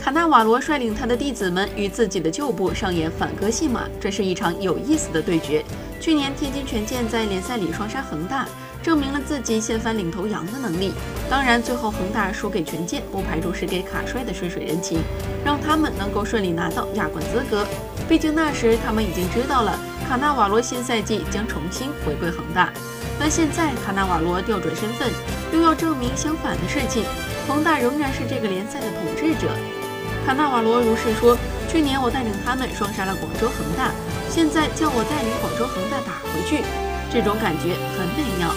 卡纳瓦罗率领他的弟子们与自己的旧部上演反戈戏码，这是一场有意思的对决。去年天津权健在联赛里双杀恒大，证明了自己掀翻领头羊的能力。当然，最后恒大输给权健，不排除是给卡帅的顺水人情，让他们能够顺利拿到亚冠资格。毕竟那时他们已经知道了卡纳瓦罗新赛季将重新回归恒大。但现在卡纳瓦罗调转身份，又要证明相反的事情，恒大仍然是这个联赛的统治者。卡纳瓦罗如是说：“去年我带领他们双杀了广州恒大，现在叫我带领广州恒大打回去，这种感觉很美妙。”